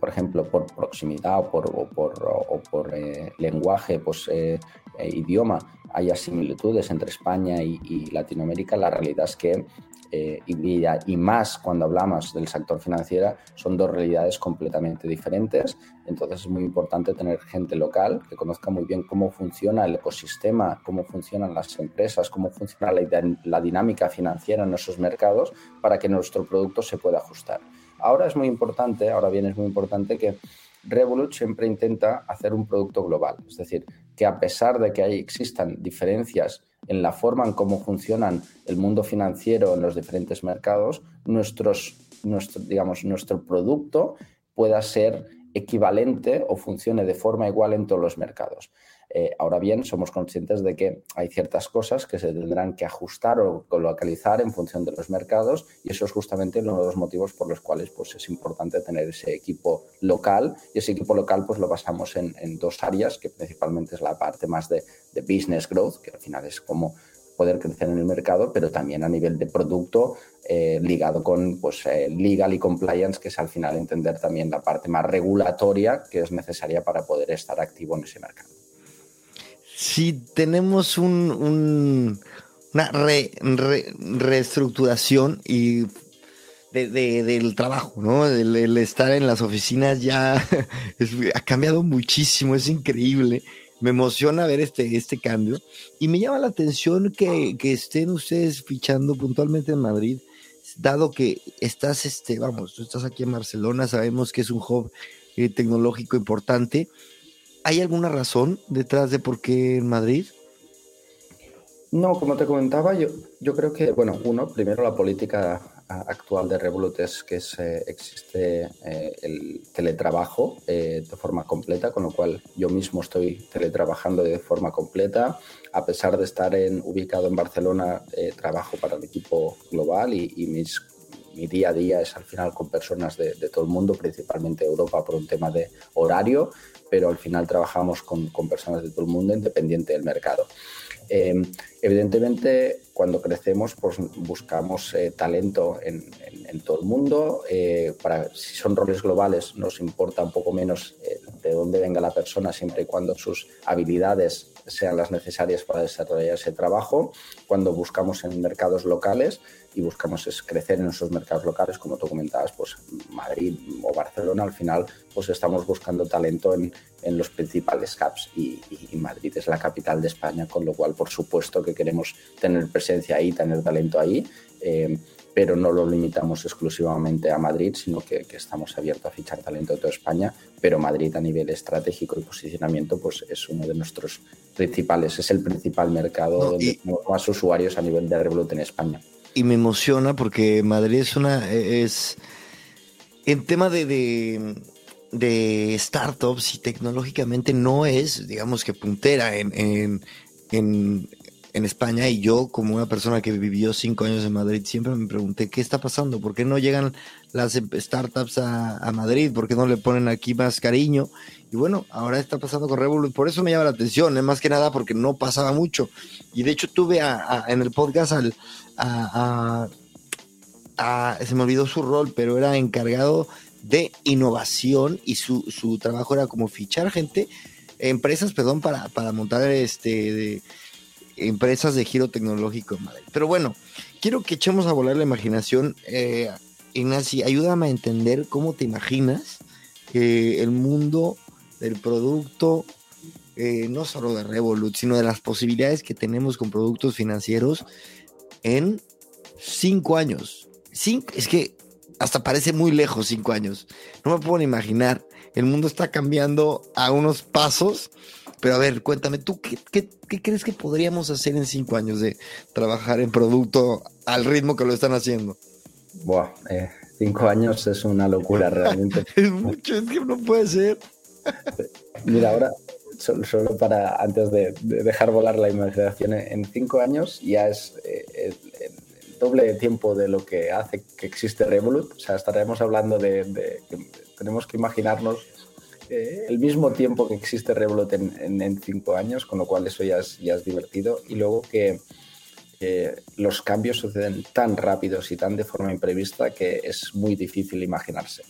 por ejemplo, por proximidad o por, o por, eh, lenguaje, pues, eh, idioma, haya similitudes entre España y, Latinoamérica, la realidad es que, y, y, más cuando hablamos del sector financiero, son dos realidades completamente diferentes. Entonces es muy importante tener gente local que conozca muy bien cómo funciona el ecosistema, cómo funcionan las empresas, cómo funciona la, la dinámica financiera en esos mercados para que nuestro producto se pueda ajustar. Ahora es muy importante, ahora bien es muy importante que Revolut siempre intenta hacer un producto global, es decir, que a pesar de que ahí existan diferencias en la forma en cómo funcionan el mundo financiero en los diferentes mercados, nuestro, digamos, nuestro producto pueda ser equivalente o funcione de forma igual en todos los mercados. Eh, ahora bien, somos conscientes de que hay ciertas cosas que se tendrán que ajustar o localizar en función de los mercados y eso es justamente uno de los motivos por los cuales pues, es importante tener ese equipo local y ese equipo local pues lo basamos en, dos áreas que principalmente es la parte más de, business growth, que al final es como poder crecer en el mercado, pero también a nivel de producto eh, ligado con pues, eh, legal y compliance, que es al final entender también la parte más regulatoria que es necesaria para poder estar activo en ese mercado si tenemos un, una reestructuración y del trabajo, ¿no? El, estar en las oficinas ya ha cambiado muchísimo, es increíble. Me emociona ver este, este cambio y me llama la atención que, estén ustedes fichando puntualmente en Madrid, dado que estás, este, vamos, tú estás aquí en Barcelona, sabemos que es un hub eh, tecnológico importante ¿Hay alguna razón detrás de por qué en Madrid? No, como te comentaba, yo, yo creo que, bueno, uno, primero la política actual de Revolut es que existe eh, el teletrabajo eh, de forma completa, con lo cual yo mismo estoy teletrabajando de forma completa. A pesar de estar en, ubicado en Barcelona, eh, trabajo para el equipo global y, y mis mi día a día es al final con personas de, todo el mundo, principalmente Europa por un tema de horario, pero al final trabajamos con, con personas de todo el mundo independiente del mercado. Eh, evidentemente, cuando crecemos, pues buscamos eh, talento en, en, todo el mundo. Eh, para, si son roles globales, nos importa un poco menos de dónde venga la persona, siempre y cuando sus habilidades sean las necesarias para desarrollar ese trabajo. Cuando buscamos en mercados locales, y buscamos es crecer en esos mercados locales, como tú comentabas, pues Madrid o Barcelona, al final pues estamos buscando talento en, en los principales hubs y, Madrid es la capital de España, con lo cual por supuesto que queremos tener presencia ahí, tener talento ahí. Eh, pero no lo limitamos exclusivamente a Madrid, sino que, estamos abiertos a fichar talento de toda España, pero Madrid a nivel estratégico y posicionamiento pues es uno de nuestros principales, es el principal mercado donde tenemos más usuarios a nivel de Revolut en España y me emociona porque Madrid es una es en tema de, de, startups y tecnológicamente no es, digamos que puntera en, en, en, España y yo como una persona que vivió cinco años en Madrid siempre me pregunté qué está pasando, por qué no llegan las startups a, a Madrid, por qué no le ponen aquí más cariño y bueno, ahora está pasando con Revolut, por eso me llama la atención, ¿eh? más que nada porque no pasaba mucho. Y de hecho tuve en el podcast al se me olvidó su rol, pero era encargado de innovación y su, trabajo era como fichar gente, empresas, perdón, para, para montar este empresas de giro tecnológico en Madrid. Pero bueno, quiero que echemos a volar la imaginación. Eh, ayúdame a entender cómo te imaginas el mundo del producto eh, no solo de Revolut, sino de las posibilidades que tenemos con productos financieros en cinco años. es que hasta parece muy lejos cinco años. No me puedo imaginar. El mundo está cambiando a unos pasos. Pero a ver, cuéntame, ¿tú qué, qué, crees que podríamos hacer en cinco años de trabajar en producto al ritmo que lo están haciendo? Buah, eh, cinco años es una locura realmente. es mucho, es que no puede ser. Mira, ahora, solo, para antes de, dejar volar la imaginación, en cinco años ya es eh, el, doble de tiempo de lo que hace que existe Revolut. O sea, estaremos hablando de, que tenemos que imaginarnos eh, el mismo tiempo que existe Revolut en, cinco años, con lo cual eso ya es, ya es divertido. Y luego que los cambios suceden tan rápidos y tan de forma imprevista que es muy difícil imaginarse.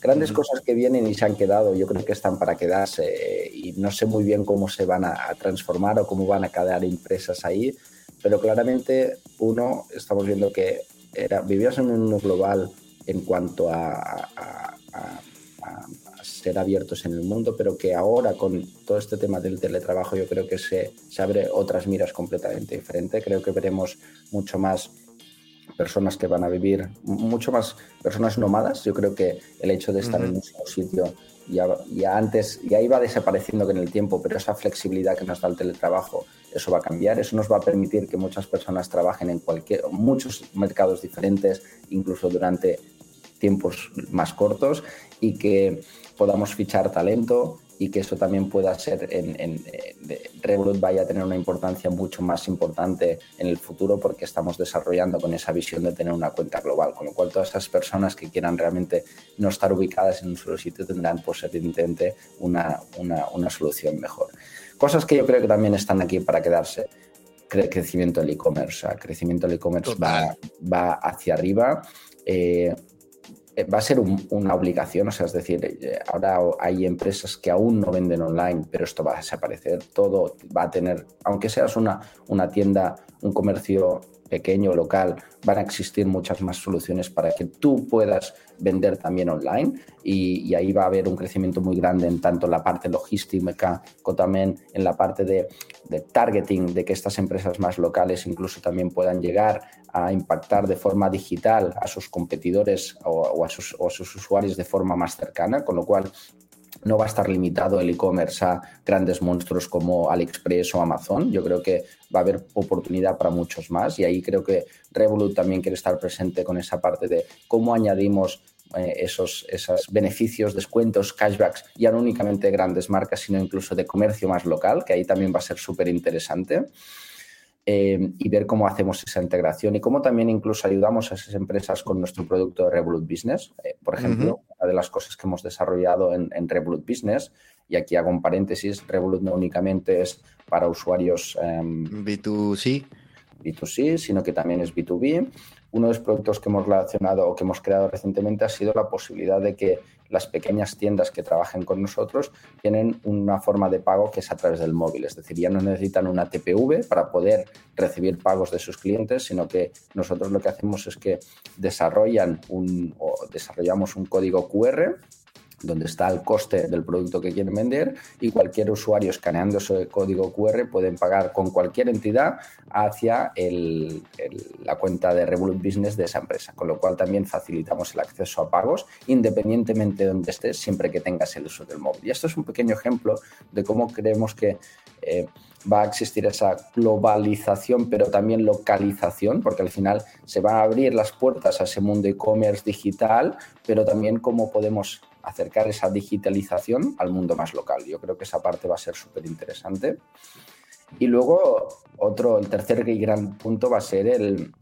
Grandes cosas que vienen y se han quedado, yo creo que están para quedarse eh, y no sé muy bien cómo se van a, transformar o cómo van a quedar empresas ahí, pero claramente uno, estamos viendo que era, vivías en un mundo global en cuanto a, ser abiertos en el mundo, pero que ahora con todo este tema del teletrabajo yo creo que se, se abre otras miras completamente diferentes. Creo que veremos mucho más personas que van a vivir, mucho más personas nómadas. Yo creo que el hecho de estar en un solo sitio ya, ya antes, ya iba desapareciendo con el tiempo, pero esa flexibilidad que nos da el teletrabajo, eso va a cambiar. Eso nos va a permitir que muchas personas trabajen en cualquier, muchos mercados diferentes, incluso durante tiempos más cortos y que podamos fichar talento y que eso también pueda ser en, en, Revolut vaya a tener una importancia mucho más importante en el futuro porque estamos desarrollando con esa visión de tener una cuenta global, con lo cual todas esas personas que quieran realmente no estar ubicadas en un solo sitio tendrán posiblemente una, una, una solución mejor. Cosas que yo creo que también están aquí para quedarse crecimiento del e-commerce. crecimiento del e-commerce va, va, hacia arriba. Eh, eh, va a ser una obligación, o sea, es decir, eh, ahora hay empresas que aún no venden online, pero esto va a desaparecer, todo va a tener, aunque seas una, una tienda, un comercio pequeño, local, van a existir muchas más soluciones para que tú puedas vender también online y, ahí va a haber un crecimiento muy grande en tanto la parte logística como también en la parte de, targeting, de que estas empresas más locales incluso también puedan llegar a impactar de forma digital a sus competidores o, a, sus, usuarios de forma más cercana, con lo cual no va a estar limitado el e-commerce a grandes monstruos como AliExpress o Amazon. Yo creo que va a haber oportunidad para muchos más y ahí creo que Revolut también quiere estar presente con esa parte de cómo añadimos eh, esos, esos beneficios, descuentos, cashbacks, ya no únicamente de grandes marcas, sino incluso de comercio más local, que ahí también va a ser súper interesante. Eh, y ver cómo hacemos esa integración y cómo también incluso ayudamos a esas empresas con nuestro producto de Revolut Business. Eh, por ejemplo, una de las cosas que hemos desarrollado en, Revolut Business, y aquí hago un paréntesis, Revolut no únicamente es para usuarios B2C, em, B2C, sino que también es B2B. Uno de los productos que hemos relacionado o que hemos creado recientemente ha sido la posibilidad de que las pequeñas tiendas que trabajen con nosotros tienen una forma de pago que es a través del móvil. Es decir, ya no necesitan una TPV para poder recibir pagos de sus clientes, sino que nosotros lo que hacemos es que desarrollan un, o desarrollamos un código QR donde está el coste del producto que quieren vender y cualquier usuario escaneando ese código QR pueden pagar con cualquier entidad hacia la cuenta de Revolut Business de esa empresa, con lo cual también facilitamos el acceso a pagos independientemente de donde estés, siempre que tengas el uso del móvil. Y esto es un pequeño ejemplo de cómo creemos que eh, va a existir esa globalización, pero también localización, porque al final se van a abrir las puertas a ese mundo e-commerce digital, pero también cómo podemos acercar esa digitalización al mundo más local. Yo creo que esa parte va a ser súper interesante. Y luego, otro, el tercer y gran punto va a ser el,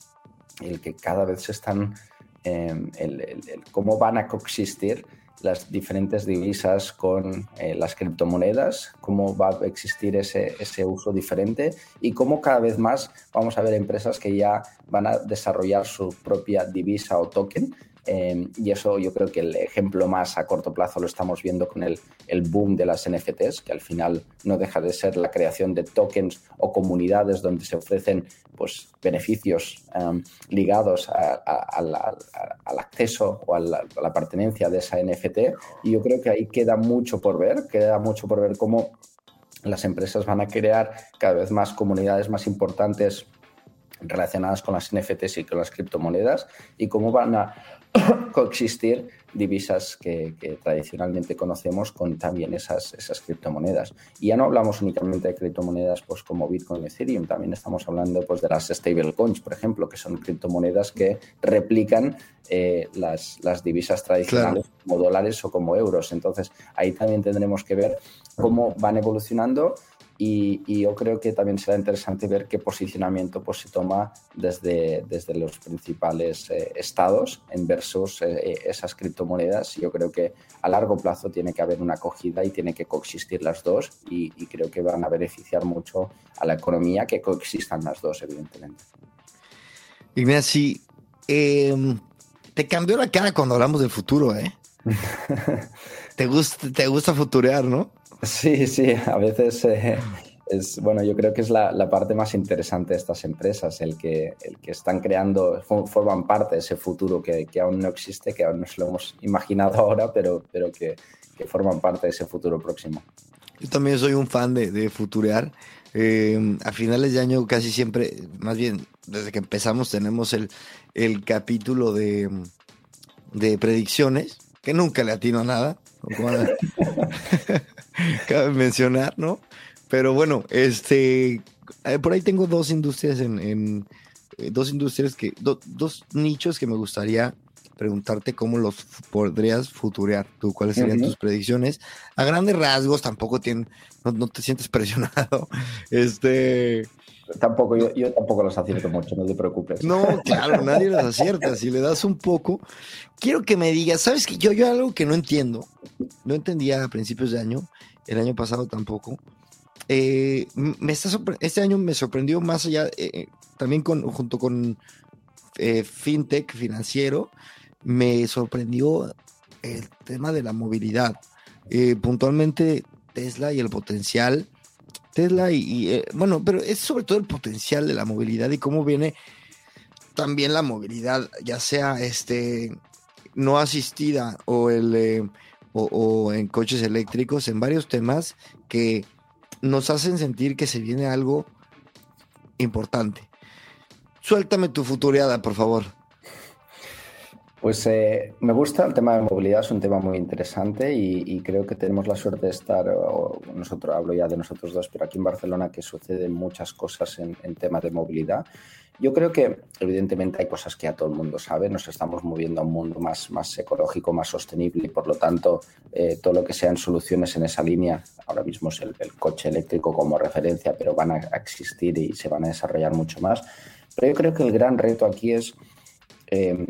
el que cada vez se están, em, el, cómo van a coexistir las diferentes divisas con eh, las criptomonedas, cómo va a existir ese, ese uso diferente y cómo cada vez más vamos a ver empresas que ya van a desarrollar su propia divisa o token Em, y eso yo creo que el ejemplo más a corto plazo lo estamos viendo con el, el, boom de las NFTs, que al final no deja de ser la creación de tokens o comunidades donde se ofrecen pues, beneficios em, ligados al acceso o la, a la pertenencia de esa NFT. Y yo creo que ahí queda mucho por ver, queda mucho por ver cómo las empresas van a crear cada vez más comunidades más importantes relacionadas con las NFTs y con las criptomonedas y cómo van a coexistir divisas que, tradicionalmente conocemos con también esas, esas criptomonedas. Y ya no hablamos únicamente de criptomonedas pues, como Bitcoin y Ethereum, también estamos hablando pues, de las stablecoins, por ejemplo, que son criptomonedas que replican eh, las, las, divisas tradicionales como dólares o como euros. Entonces, ahí también tendremos que ver cómo van evolucionando y, yo creo que también será interesante ver qué posicionamiento pues, se toma desde, desde los principales eh, estados en versus eh, eh, esas criptomonedas. Yo creo que a largo plazo tiene que haber una acogida y tiene que coexistir las dos y, creo que van a beneficiar mucho a la economía que coexistan las dos, evidentemente. Ignacio, em, te cambió la cara cuando hablamos del futuro, ¿eh? te, gusta, te gusta futurear, ¿no? Sí, sí, a veces eh, es, bueno, yo creo que es la, parte más interesante de estas empresas, el que, el que están creando, forman parte de ese futuro que, aún no existe, que aún no se lo hemos imaginado ahora, pero, pero que, forman parte de ese futuro próximo. Yo también soy un fan de, futurear. Eh, a finales de año casi siempre, más bien desde que empezamos tenemos el, el capítulo de, de predicciones, que nunca le atino a nada. cabe mencionar, ¿no? Pero bueno, este, eh, por ahí tengo dos industrias en, eh, dos industrias que, dos nichos que me gustaría preguntarte cómo los podrías futurear tú, cuáles serían tus predicciones. A grandes rasgos tampoco tienen, no, te sientes presionado. Este. Tampoco, yo, yo, tampoco los acierto mucho, no te preocupes. No, claro, nadie los acierta. Si le das un poco, quiero que me digas, ¿sabes que yo, yo algo que no entiendo, no entendía a principios de año, el año pasado tampoco. Eh, me está este año me sorprendió más allá, eh, eh, también con, junto con fintech financiero, me sorprendió el tema de la movilidad. puntualmente Tesla y el potencial. Tesla y, bueno, pero es sobre todo el potencial de la movilidad y cómo viene también la movilidad, ya sea este no asistida o el o, en coches eléctricos, en varios temas que nos hacen sentir que se viene algo importante. Suéltame tu futureada, por favor. Pues eh, me gusta el tema de movilidad, es un tema muy interesante y, creo que tenemos la suerte de estar, o nosotros hablo ya de nosotros dos, pero aquí en Barcelona que suceden muchas cosas en, en temas de movilidad yo creo que evidentemente hay cosas que a todo el mundo sabe, nos estamos moviendo a un mundo más, más ecológico, más sostenible y por lo tanto eh, todo lo que sean soluciones en esa línea, ahora mismo es el, coche eléctrico como referencia, pero van a existir y se van a desarrollar mucho más. Pero yo creo que el gran reto aquí es em,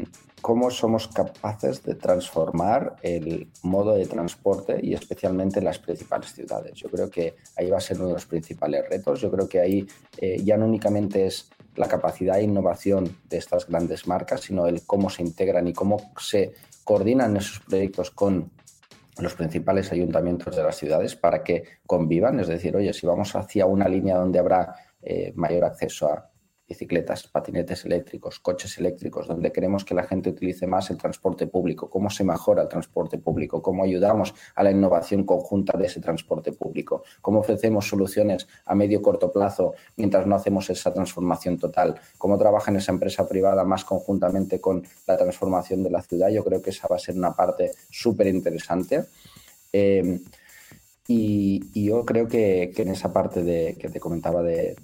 cómo somos capaces de transformar el modo de transporte y especialmente las principales ciudades. Yo creo que ahí va a ser uno de los principales retos. Yo creo que ahí eh, ya no únicamente es la capacidad e innovación de estas grandes marcas, sino el cómo se integran y cómo se coordinan esos proyectos con los principales ayuntamientos de las ciudades para que convivan. Es decir, oye, si vamos hacia una línea donde habrá eh, mayor acceso a bicicletas, patinetes eléctricos, coches eléctricos, donde queremos que la gente utilice más el transporte público, cómo se mejora el transporte público, cómo ayudamos a la innovación conjunta de ese transporte público, cómo ofrecemos soluciones a medio corto plazo mientras no hacemos esa transformación total, cómo trabaja en esa empresa privada más conjuntamente con la transformación de la ciudad. Yo creo que esa va a ser una parte súper interesante. Eh, y, yo creo que, en esa parte de, que te comentaba de,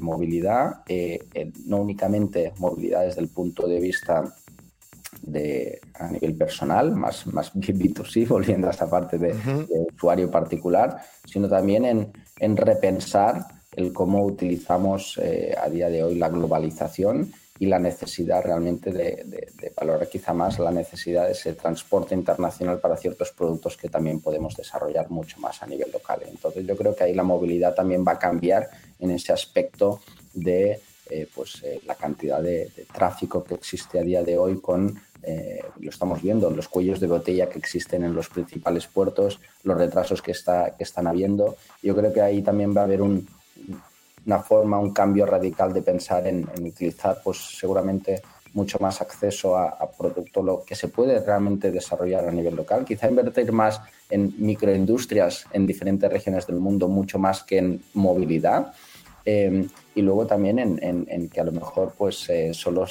movilidad, eh, no únicamente movilidad desde el punto de vista de, a nivel personal, más, más B2C, volviendo a esa parte de, usuario particular, sino también en, en repensar el cómo utilizamos eh, a día de hoy la globalización y la necesidad realmente de, valorar quizá más la necesidad de ese transporte internacional para ciertos productos que también podemos desarrollar mucho más a nivel local. Entonces yo creo que ahí la movilidad también va a cambiar en ese aspecto de eh, pues, eh, la cantidad de, tráfico que existe a día de hoy con, eh, lo estamos viendo, los cuellos de botella que existen en los principales puertos, los retrasos que, está, que están habiendo. Yo creo que ahí también va a haber un, una forma, un cambio radical de pensar en, utilizar, pues seguramente mucho más acceso a, a, producto lo que se puede realmente desarrollar a nivel local. Quizá invertir más en microindustrias en diferentes regiones del mundo, mucho más que en movilidad. Eh, y luego también en, que a lo mejor pues eh, solo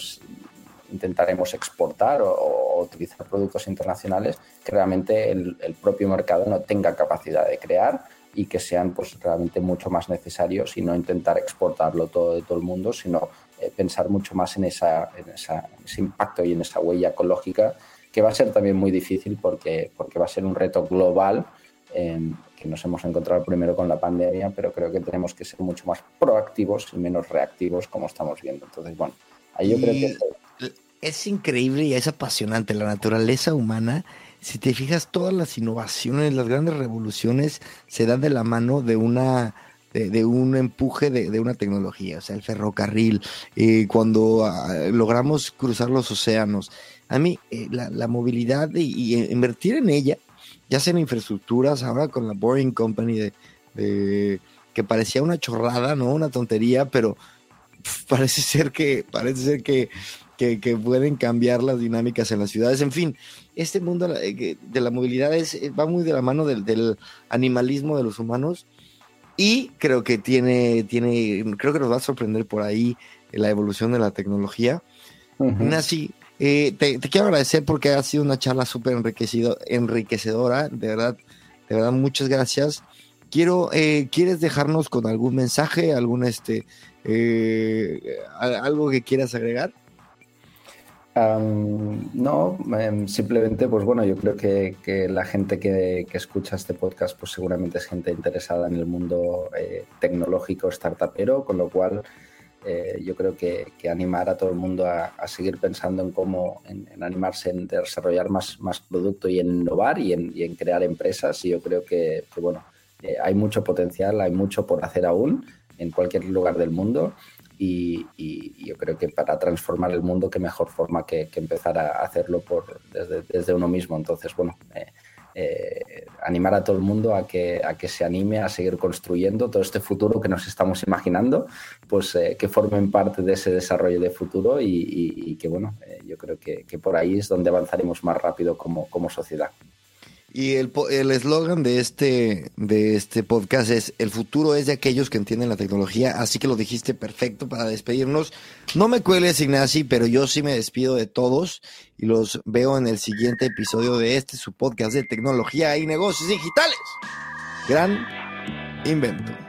intentaremos exportar o, utilizar productos internacionales que realmente el, propio mercado no tenga capacidad de crear y que sean pues realmente mucho más necesarios y no intentar exportarlo todo de todo el mundo, sino eh, pensar mucho más en, esa, en, ese impacto y en esa huella ecológica que va a ser también muy difícil porque, porque va a ser un reto global eh, que nos hemos encontrado primero con la pandemia, pero creo que tenemos que ser mucho más proactivos y menos reactivos como estamos viendo. Entonces, bueno, ahí yo creo que... Es increíble y es apasionante la naturaleza humana. Si te fijas, todas las innovaciones, las grandes revoluciones se dan de la mano de una de, un empuje de, una tecnología, o sea, el ferrocarril, eh, cuando ah, logramos cruzar los océanos. A mí, eh, la, movilidad y, invertir en ella, ya sea en infraestructuras, ahora con la Boring Company de, que parecía una chorrada, ¿no? Una tontería, pero parece ser que, parece ser que, que, pueden cambiar las dinámicas en las ciudades. En fin, este mundo de la movilidad es, va muy de la mano del, del animalismo de los humanos y creo que tiene, tiene, creo que nos va a sorprender por ahí la evolución de la tecnología. Nasi, eh, te, quiero agradecer porque ha sido una charla súper enriquecedora, de verdad, de verdad, muchas gracias. Quiero, eh, ¿quieres dejarnos con algún mensaje, algún este, eh, algo que quieras agregar? No, em, simplemente, pues bueno, yo creo que, la gente que, escucha este podcast, pues seguramente es gente interesada en el mundo eh, tecnológico, startupero, con lo cual eh, yo creo que, animar a todo el mundo a, seguir pensando en cómo, en, animarse, en desarrollar más, más producto y en innovar y en, crear empresas. Y yo creo que, bueno, eh, hay mucho potencial, hay mucho por hacer aún en cualquier lugar del mundo y, yo creo que para transformar el mundo, qué mejor forma que, empezar a hacerlo por, desde, uno mismo. Entonces, bueno, eh, eh, animar a todo el mundo a que, a que se anime a seguir construyendo todo este futuro que nos estamos imaginando, pues eh, que formen parte de ese desarrollo de futuro y, que, bueno, yo creo que, que, por ahí es donde avanzaremos más rápido como, como sociedad. Y el eslogan de este, de este podcast es, el futuro es de aquellos que entienden la tecnología, así que lo dijiste perfecto para despedirnos. No me cueles, Ignasi, pero yo sí me despido de todos y los veo en el siguiente episodio de este, su podcast de tecnología y negocios digitales. Gran invento.